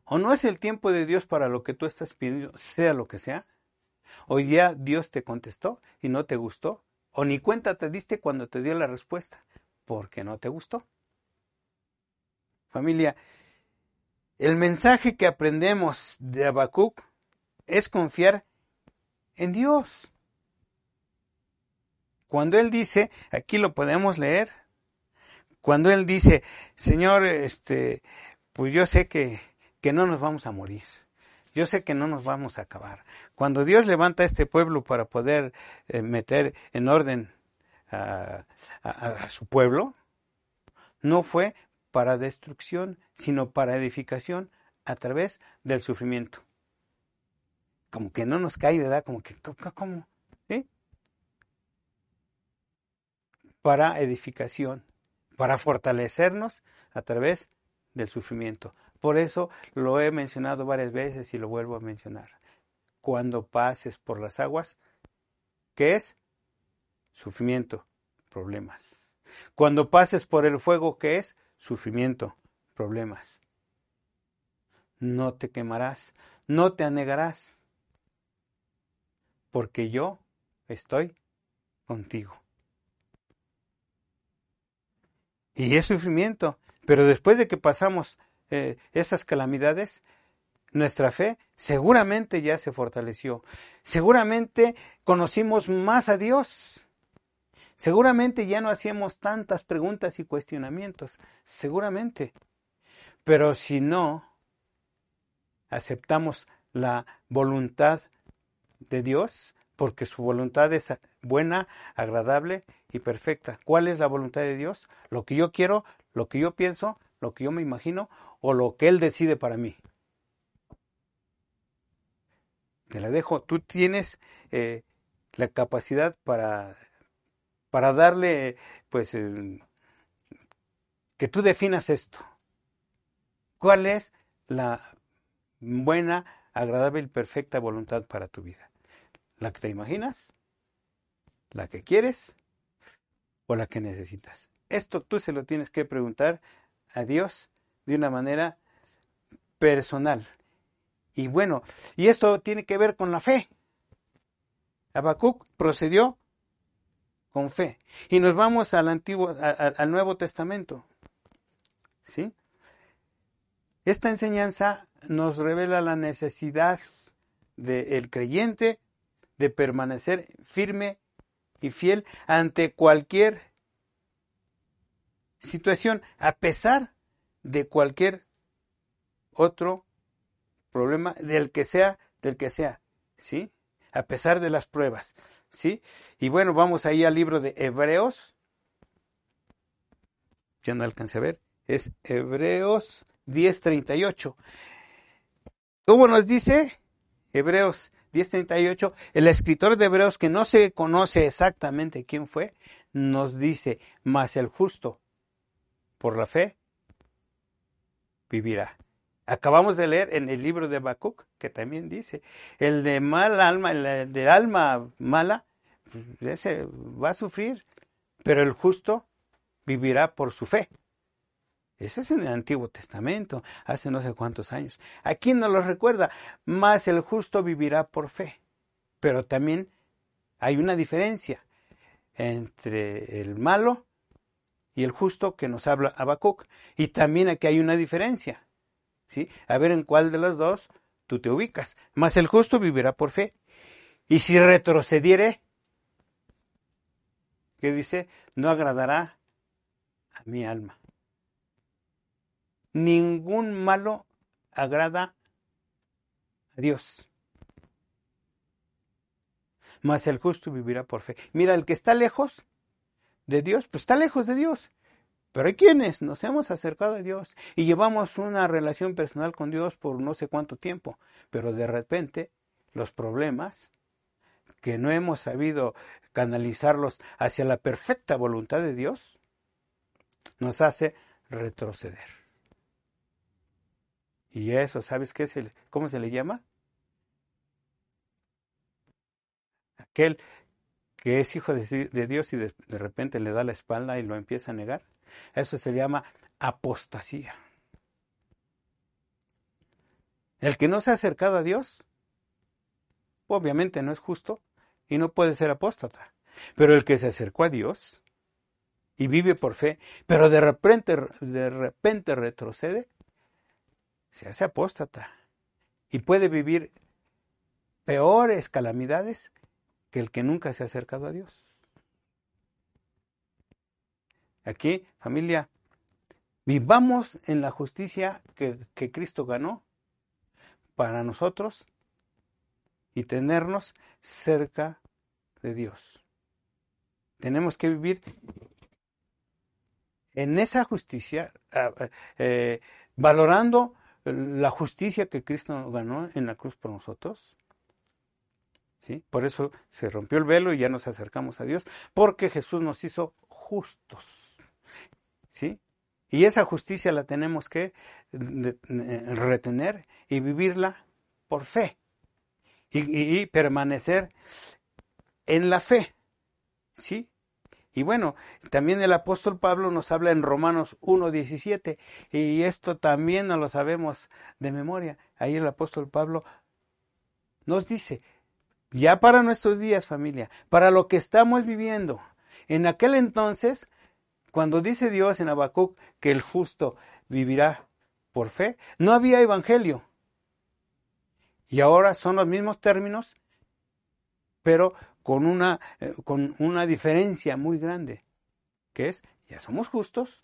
Speaker 1: o no es el tiempo de Dios para lo que tú estás pidiendo, sea lo que sea. Hoy día Dios te contestó y no te gustó, o ni cuenta te diste cuando te dio la respuesta, porque no te gustó. Familia, el mensaje que aprendemos de Habacuc es confiar en Dios. Cuando Él dice, aquí lo podemos leer, cuando Él dice, Señor, este, pues yo sé que, que no nos vamos a morir. Yo sé que no nos vamos a acabar. Cuando Dios levanta a este pueblo para poder eh, meter en orden a, a, su pueblo, no fue para destrucción, sino para edificación a través del sufrimiento. como que no nos cae, ¿verdad? Como que, ¿cómo? ¿Sí? Para edificación, para fortalecernos a través del sufrimiento. Por eso lo he mencionado varias veces y lo vuelvo a mencionar. Cuando pases por las aguas, ¿qué es? Sufrimiento, problemas. Cuando pases por el fuego, ¿qué es? Sufrimiento, problemas. No te quemarás, no te anegarás, porque yo estoy contigo. Y es sufrimiento, pero después de que pasamos eh, esas calamidades, nuestra fe seguramente ya se fortaleció. Seguramente conocimos más a Dios. Seguramente ya no hacíamos tantas preguntas y cuestionamientos. Seguramente. Pero si no aceptamos la voluntad de Dios, porque su voluntad es buena, agradable y perfecta. ¿Cuál es la voluntad de Dios? Lo que yo quiero, lo que yo pienso, lo que yo me imagino o lo que Él decide para mí. Te la dejo. Tú tienes eh, la capacidad para, para darle, pues, que tú definas esto. ¿Cuál es la buena, agradable y perfecta voluntad para tu vida? ¿La que te imaginas? ¿La que quieres? ¿O la que necesitas? Esto tú se lo tienes que preguntar a Dios de una manera personal. Y bueno, y esto tiene que ver con la fe. Habacuc procedió con fe. Y nos vamos al Antiguo, al Nuevo Testamento. ¿Sí? Esta enseñanza nos revela la necesidad del creyente de permanecer firme y fiel ante cualquier situación, a pesar de cualquier otro problema, del que sea, del que sea, ¿sí? A pesar de las pruebas, ¿sí? Y bueno, vamos ahí al libro de Hebreos. Ya no alcancé a ver. Es Hebreos 10:38. ¿Cómo nos dice? Hebreos 10:38. El escritor de Hebreos, que no se conoce exactamente quién fue, nos dice, mas el justo por la fe vivirá. Acabamos de leer en el libro de Habacuc que también dice, el de mal alma, el de alma mala, ese va a sufrir, pero el justo vivirá por su fe. Eso es en el Antiguo Testamento, hace no sé cuántos años. Aquí nos lo recuerda, más el justo vivirá por fe. Pero también hay una diferencia entre el malo y el justo que nos habla Habacuc. Y también aquí hay una diferencia. ¿Sí? A ver en cuál de los dos tú te ubicas. Mas el justo vivirá por fe. Y si retrocediere, ¿qué dice? No agradará a mi alma. Ningún malo agrada a Dios. Mas el justo vivirá por fe. Mira, el que está lejos de Dios, pues está lejos de Dios. Pero hay quienes nos hemos acercado a Dios y llevamos una relación personal con Dios por no sé cuánto tiempo, pero de repente los problemas que no hemos sabido canalizarlos hacia la perfecta voluntad de Dios nos hace retroceder. Y eso, ¿sabes qué es el, cómo se le llama? Aquel que es hijo de, Dios y de, repente le da la espalda y lo empieza a negar. Eso se llama apostasía. El que no se ha acercado a Dios, obviamente no es justo y no puede ser apóstata. Pero el que se acercó a Dios y vive por fe, pero de repente, de repente retrocede, se hace apóstata y puede vivir peores calamidades que el que nunca se ha acercado a Dios. Aquí, familia, vivamos en la justicia que, Cristo ganó para nosotros y tenernos cerca de Dios. Tenemos que vivir en esa justicia, eh, valorando la justicia que Cristo ganó en la cruz por nosotros ¿Sí? Por eso se rompió el velo y ya nos acercamos a Dios, porque Jesús nos hizo justos. ¿Sí? Y esa justicia la tenemos que retener y vivirla por fe. Y, permanecer en la fe. ¿Sí? Y bueno, también el apóstol Pablo nos habla en Romanos 1.17 y esto también no lo sabemos de memoria. Ahí el apóstol Pablo nos dice, ya para nuestros días familia, para lo que estamos viviendo, en aquel entonces, cuando dice Dios en Habacuc que el justo vivirá por fe, no había evangelio. Y ahora son los mismos términos, pero con una, eh, con una diferencia muy grande, que es, ya somos justos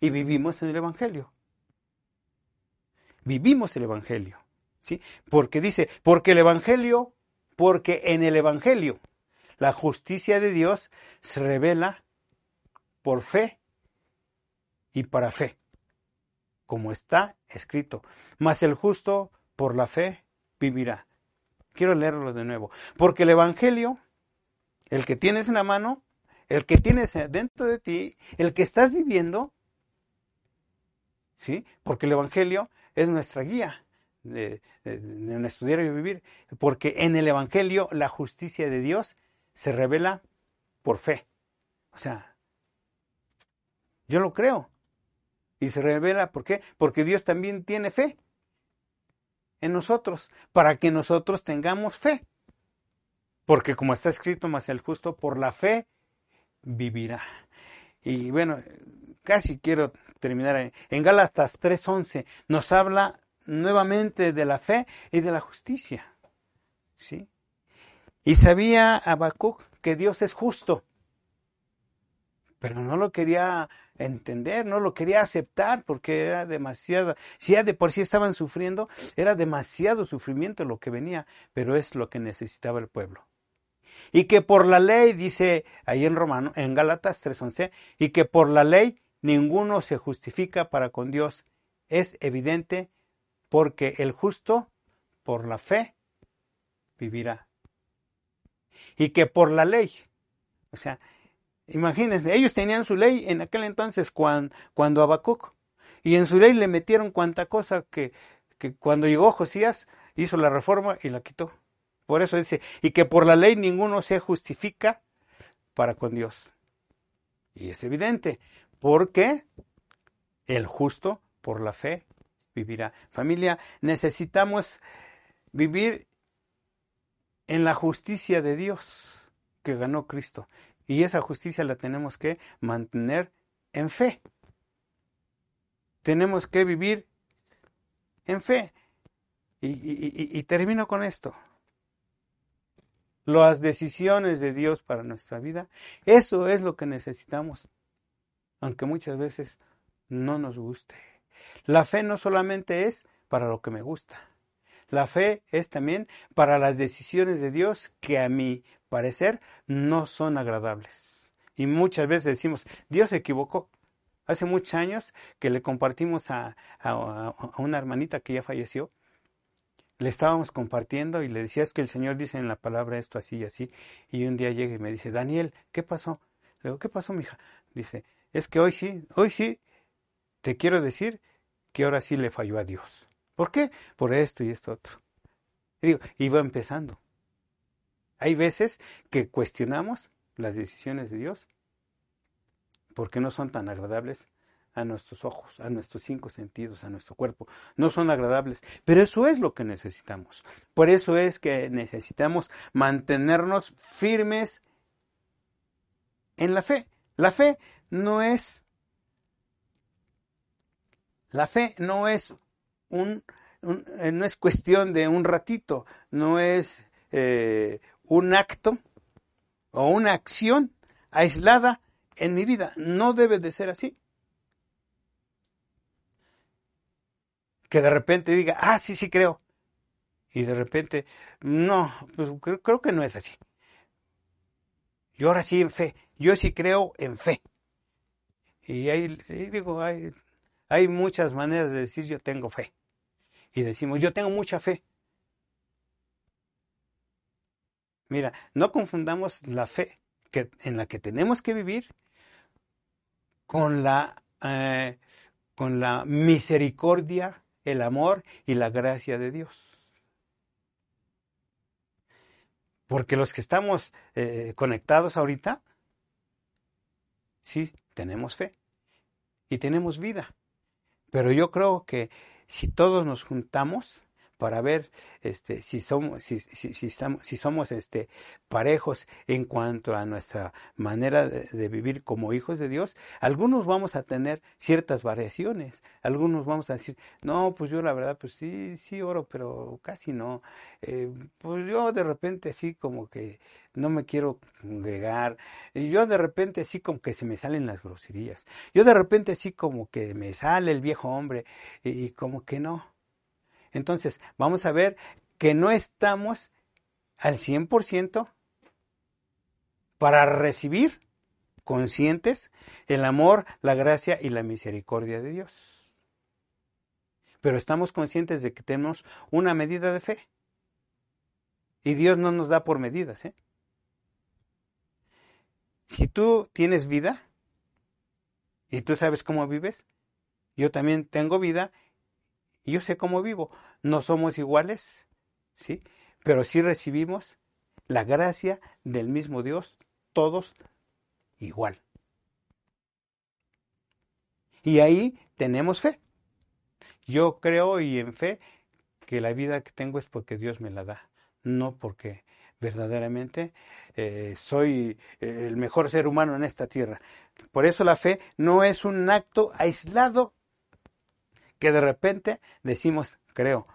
Speaker 1: y vivimos en el Evangelio. Vivimos el Evangelio, ¿sí? Porque dice, porque el Evangelio, porque en el Evangelio la justicia de Dios se revela por fe y para fe, como está escrito, mas el justo por la fe vivirá. Quiero leerlo de nuevo. Porque el Evangelio, el que tienes en la mano, el que tienes dentro de ti, el que estás viviendo, ¿sí? Porque el Evangelio es nuestra guía de, estudiar y vivir. Porque en el Evangelio la justicia de Dios se revela por fe. O sea, yo lo creo. Y se revela, ¿por qué? Porque Dios también tiene fe en nosotros, para que nosotros tengamos fe. Porque como está escrito, más el justo por la fe vivirá. Y bueno, casi quiero terminar en Gálatas 3:11 nos habla nuevamente de la fe y de la justicia. ¿Sí? Y sabía Habacuc que Dios es justo, pero no lo quería entender, no lo quería aceptar porque era demasiado, si ya de por sí estaban sufriendo, era demasiado sufrimiento lo que venía, pero es lo que necesitaba el pueblo. Y que por la ley, dice ahí en Romano, en Gálatas 3:11, y que por la ley ninguno se justifica para con Dios. Es evidente porque el justo por la fe vivirá. Y que por la ley, o sea, Imagínense, ellos tenían su ley en aquel entonces cuando, cuando Habacuc, y en su ley le metieron cuanta cosa que, que cuando llegó Josías hizo la reforma y la quitó. Por eso dice, y que por la ley ninguno se justifica para con Dios. Y es evidente, porque el justo por la fe vivirá. Familia, necesitamos vivir en la justicia de Dios que ganó Cristo. Y esa justicia la tenemos que mantener en fe. Tenemos que vivir en fe. Y, termino con esto. Las decisiones de Dios para nuestra vida, eso es lo que necesitamos, aunque muchas veces no nos guste. La fe no solamente es para lo que me gusta. La fe es también para las decisiones de Dios que a mi parecer no son agradables. Y muchas veces decimos, Dios se equivocó. Hace muchos años que le compartimos a, una hermanita que ya falleció, le estábamos compartiendo y le decía, es que el Señor dice en la palabra esto así y así. Y un día llega y me dice, Daniel, ¿qué pasó? Le digo, ¿qué pasó, mija? Dice, es que hoy sí, hoy sí, te quiero decir que ahora sí le falló a Dios. ¿Por qué? Por esto y esto otro. Y digo, iba empezando. Hay veces que cuestionamos las decisiones de Dios porque no son tan agradables a nuestros ojos, a nuestros cinco sentidos, a nuestro cuerpo. No son agradables, pero eso es lo que necesitamos. Por eso es que necesitamos mantenernos firmes en la fe. La fe no es la fe no es un, eh, no es cuestión de un ratito, no es eh, un acto o una acción aislada en mi vida. No debe de ser así. Que de repente diga, ah, sí, sí creo. Y de repente, no, pues creo, que no es así. Yo ahora sí en fe, yo sí creo en fe. Y ahí, digo, hay muchas maneras de decir yo tengo fe. Y decimos, yo tengo mucha fe. Mira, no confundamos la fe que, en la que tenemos que vivir con la, eh, con la misericordia, el amor y la gracia de Dios. Porque los que estamos eh, conectados ahorita, sí, tenemos fe y tenemos vida. Pero yo creo que si todos nos juntamos, para ver este, si somos, si, si, si, estamos, si somos este, parejos en cuanto a nuestra manera de, vivir como hijos de Dios, algunos vamos a tener ciertas variaciones, algunos vamos a decir, no, pues yo la verdad, pues sí, sí oro, pero casi no. Eh, pues yo de repente así como que no me quiero congregar, y yo de repente así como que se me salen las groserías, yo de repente así como que me sale el viejo hombre y como que no. Entonces, vamos a ver que no estamos al 100% para recibir conscientes el amor, la gracia y la misericordia de Dios. Pero estamos conscientes de que tenemos una medida de fe. Y Dios no nos da por medidas. ¿eh? Si tú tienes vida y tú sabes cómo vives, yo también tengo vida yo sé cómo vivo. No somos iguales, ¿sí? Pero sí recibimos la gracia del mismo Dios, todos igual. Y ahí tenemos fe. Yo creo y en fe que la vida que tengo es porque Dios me la da, no porque verdaderamente eh, soy eh, el mejor ser humano en esta tierra. Por eso la fe no es un acto aislado que de repente decimos, creo.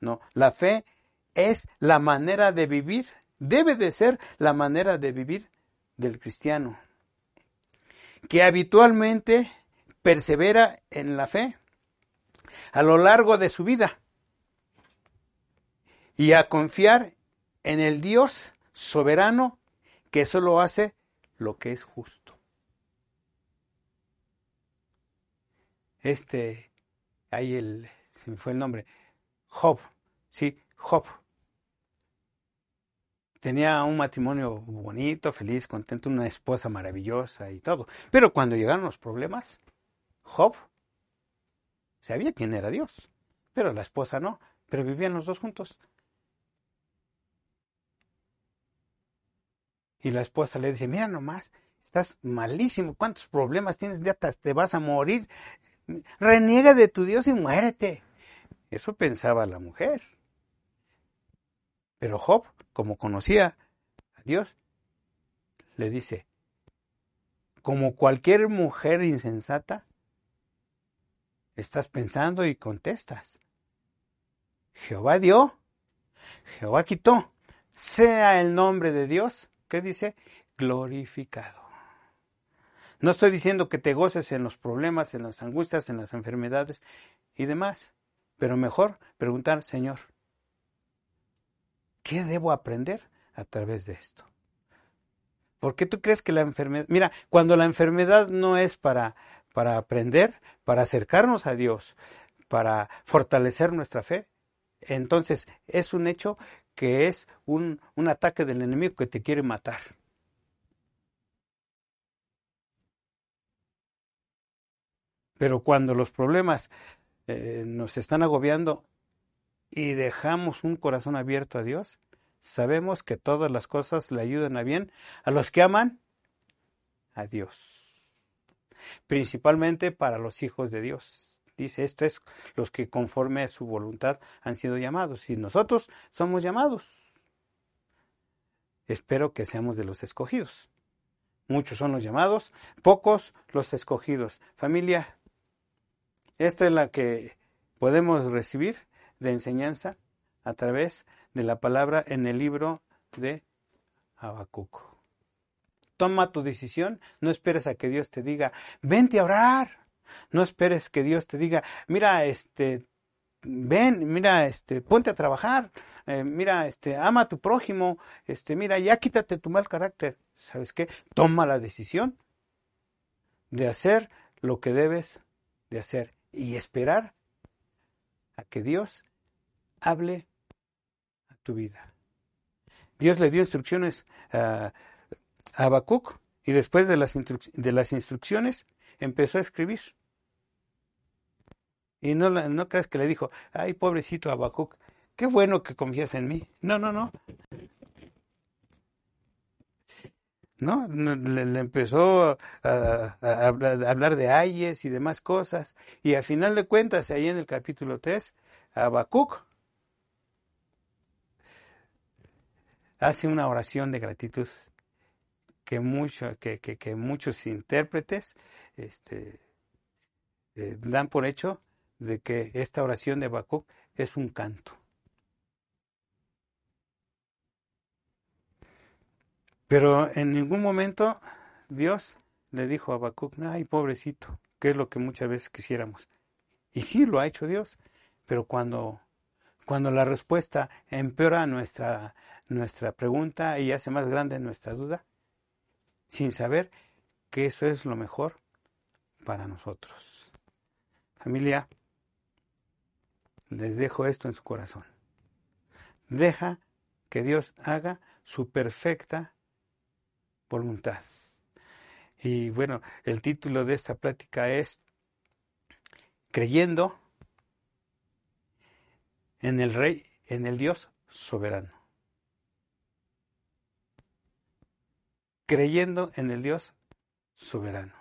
Speaker 1: No, la fe es la manera de vivir, debe de ser la manera de vivir del cristiano, que habitualmente persevera en la fe a lo largo de su vida y a confiar en el Dios soberano que solo hace lo que es justo. Este ahí el, se me fue el nombre, Job, sí, Job. Tenía un matrimonio bonito, feliz, contento, una esposa maravillosa y todo. Pero cuando llegaron los problemas, Job sabía quién era Dios, pero la esposa no, pero vivían los dos juntos. Y la esposa le dice, mira nomás, estás malísimo, ¿cuántos problemas tienes? Ya te vas a morir, Reniega de tu Dios y muérete. Eso pensaba la mujer. Pero Job, como conocía a Dios, le dice, como cualquier mujer insensata, estás pensando y contestas. Jehová dio, Jehová quitó, sea el nombre de Dios, ¿qué dice? Glorificado. No estoy diciendo que te goces en los problemas, en las angustias, en las enfermedades y demás, pero mejor preguntar, Señor, ¿qué debo aprender a través de esto? ¿Por qué tú crees que la enfermedad... Mira, cuando la enfermedad no es para, para aprender, para acercarnos a Dios, para fortalecer nuestra fe, entonces es un hecho que es un, un ataque del enemigo que te quiere matar. Pero cuando los problemas eh, nos están agobiando y dejamos un corazón abierto a Dios, sabemos que todas las cosas le ayudan a bien a los que aman a Dios. Principalmente para los hijos de Dios. Dice, esto es los que conforme a su voluntad han sido llamados. Y nosotros somos llamados. Espero que seamos de los escogidos. Muchos son los llamados, pocos los escogidos. Familia, esta es la que podemos recibir de enseñanza a través de la palabra en el libro de Habacuco. Toma tu decisión, no esperes a que Dios te diga, vente a orar. No esperes que Dios te diga, mira, este, ven, mira, este, ponte a trabajar, eh, mira, este, ama a tu prójimo, este, mira, ya quítate tu mal carácter. ¿Sabes qué? Toma la decisión de hacer lo que debes de hacer y esperar a que Dios hable a tu vida. Dios le dio instrucciones a, Habacuc y después de las, de las instrucciones empezó a escribir. Y no, no creas que le dijo, ay, pobrecito Habacuc, qué bueno que confías en mí. No, no, no. ¿No? Le, empezó a, hablar de ayes y demás cosas. Y al final de cuentas, ahí en el capítulo 3, Habacuc hace una oración de gratitud que, mucho, que, que, muchos intérpretes este, eh, dan por hecho de que esta oración de Habacuc es un canto. Pero en ningún momento Dios le dijo a Habacuc, ay, pobrecito, que es lo que muchas veces quisiéramos. Y sí lo ha hecho Dios, pero cuando, cuando la respuesta empeora nuestra, nuestra pregunta y hace más grande nuestra duda, sin saber que eso es lo mejor para nosotros. Familia, les dejo esto en su corazón. Deja que Dios haga su perfecta voluntad. Y bueno, el título de esta plática es Creyendo en el Rey, en el Dios soberano. Creyendo en el Dios soberano.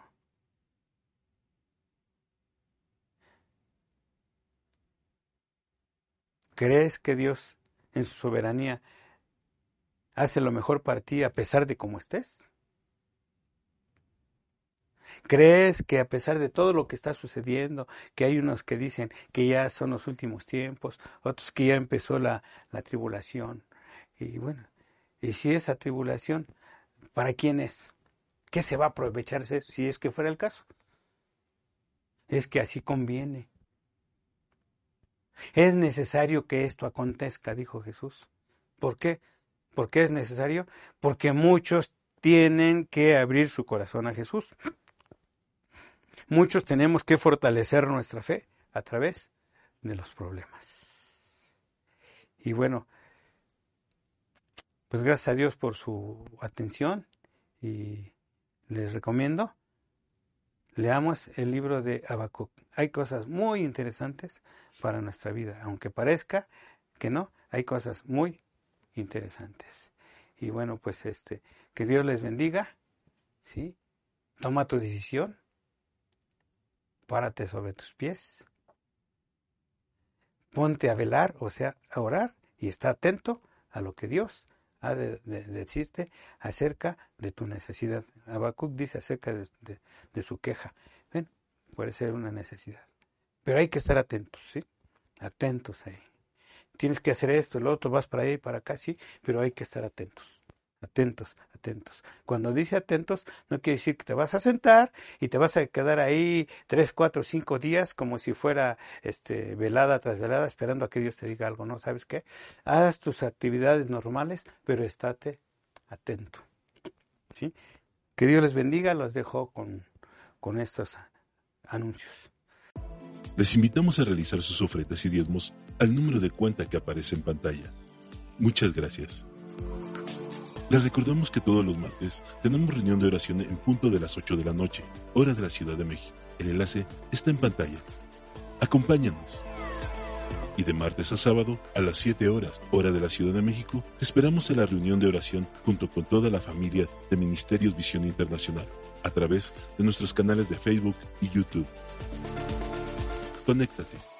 Speaker 1: ¿Crees que Dios en su soberanía hace lo mejor para ti a pesar de cómo estés? ¿Crees que a pesar de todo lo que está sucediendo, que hay unos que dicen que ya son los últimos tiempos, otros que ya empezó la, la tribulación? Y bueno, y si esa tribulación, ¿para quién es? ¿Qué se va a aprovecharse si es que fuera el caso? Es que así conviene. Es necesario que esto acontezca, dijo Jesús. ¿Por qué? ¿Por qué es necesario? Porque muchos tienen que abrir su corazón a Jesús. Muchos tenemos que fortalecer nuestra fe a través de los problemas. Y bueno, pues gracias a Dios por su atención y les recomiendo leamos el libro de Habacuc. Hay cosas muy interesantes para nuestra vida, aunque parezca que no, hay cosas muy interesantes. Y bueno, pues este, que Dios les bendiga, ¿sí? Toma tu decisión, párate sobre tus pies, ponte a velar, o sea, a orar, y está atento a lo que Dios ha de, decirte acerca de tu necesidad. Habacuc dice acerca de, su queja. Ven, puede ser una necesidad. Pero hay que estar atentos, ¿sí? Atentos ahí tienes que hacer esto, el otro, vas para ahí, para acá, sí, pero hay que estar atentos. Atentos, atentos. Cuando dice atentos, no quiere decir que te vas a sentar y te vas a quedar ahí tres, cuatro, cinco días como si fuera este, velada tras velada esperando a que Dios te diga algo, ¿no? ¿Sabes qué? Haz tus actividades normales, pero estate atento. ¿Sí? Que Dios les bendiga, los dejo con, con estos anuncios.
Speaker 2: Les invitamos a realizar sus ofrendas y diezmos al número de cuenta que aparece en pantalla. Muchas gracias. Les recordamos que todos los martes tenemos reunión de oración en punto de las 8 de la noche, hora de la Ciudad de México. El enlace está en pantalla. Acompáñanos. Y de martes a sábado, a las 7 horas, hora de la Ciudad de México, te esperamos en la reunión de oración junto con toda la familia de Ministerios Visión Internacional, a través de nuestros canales de Facebook y YouTube. Conéctate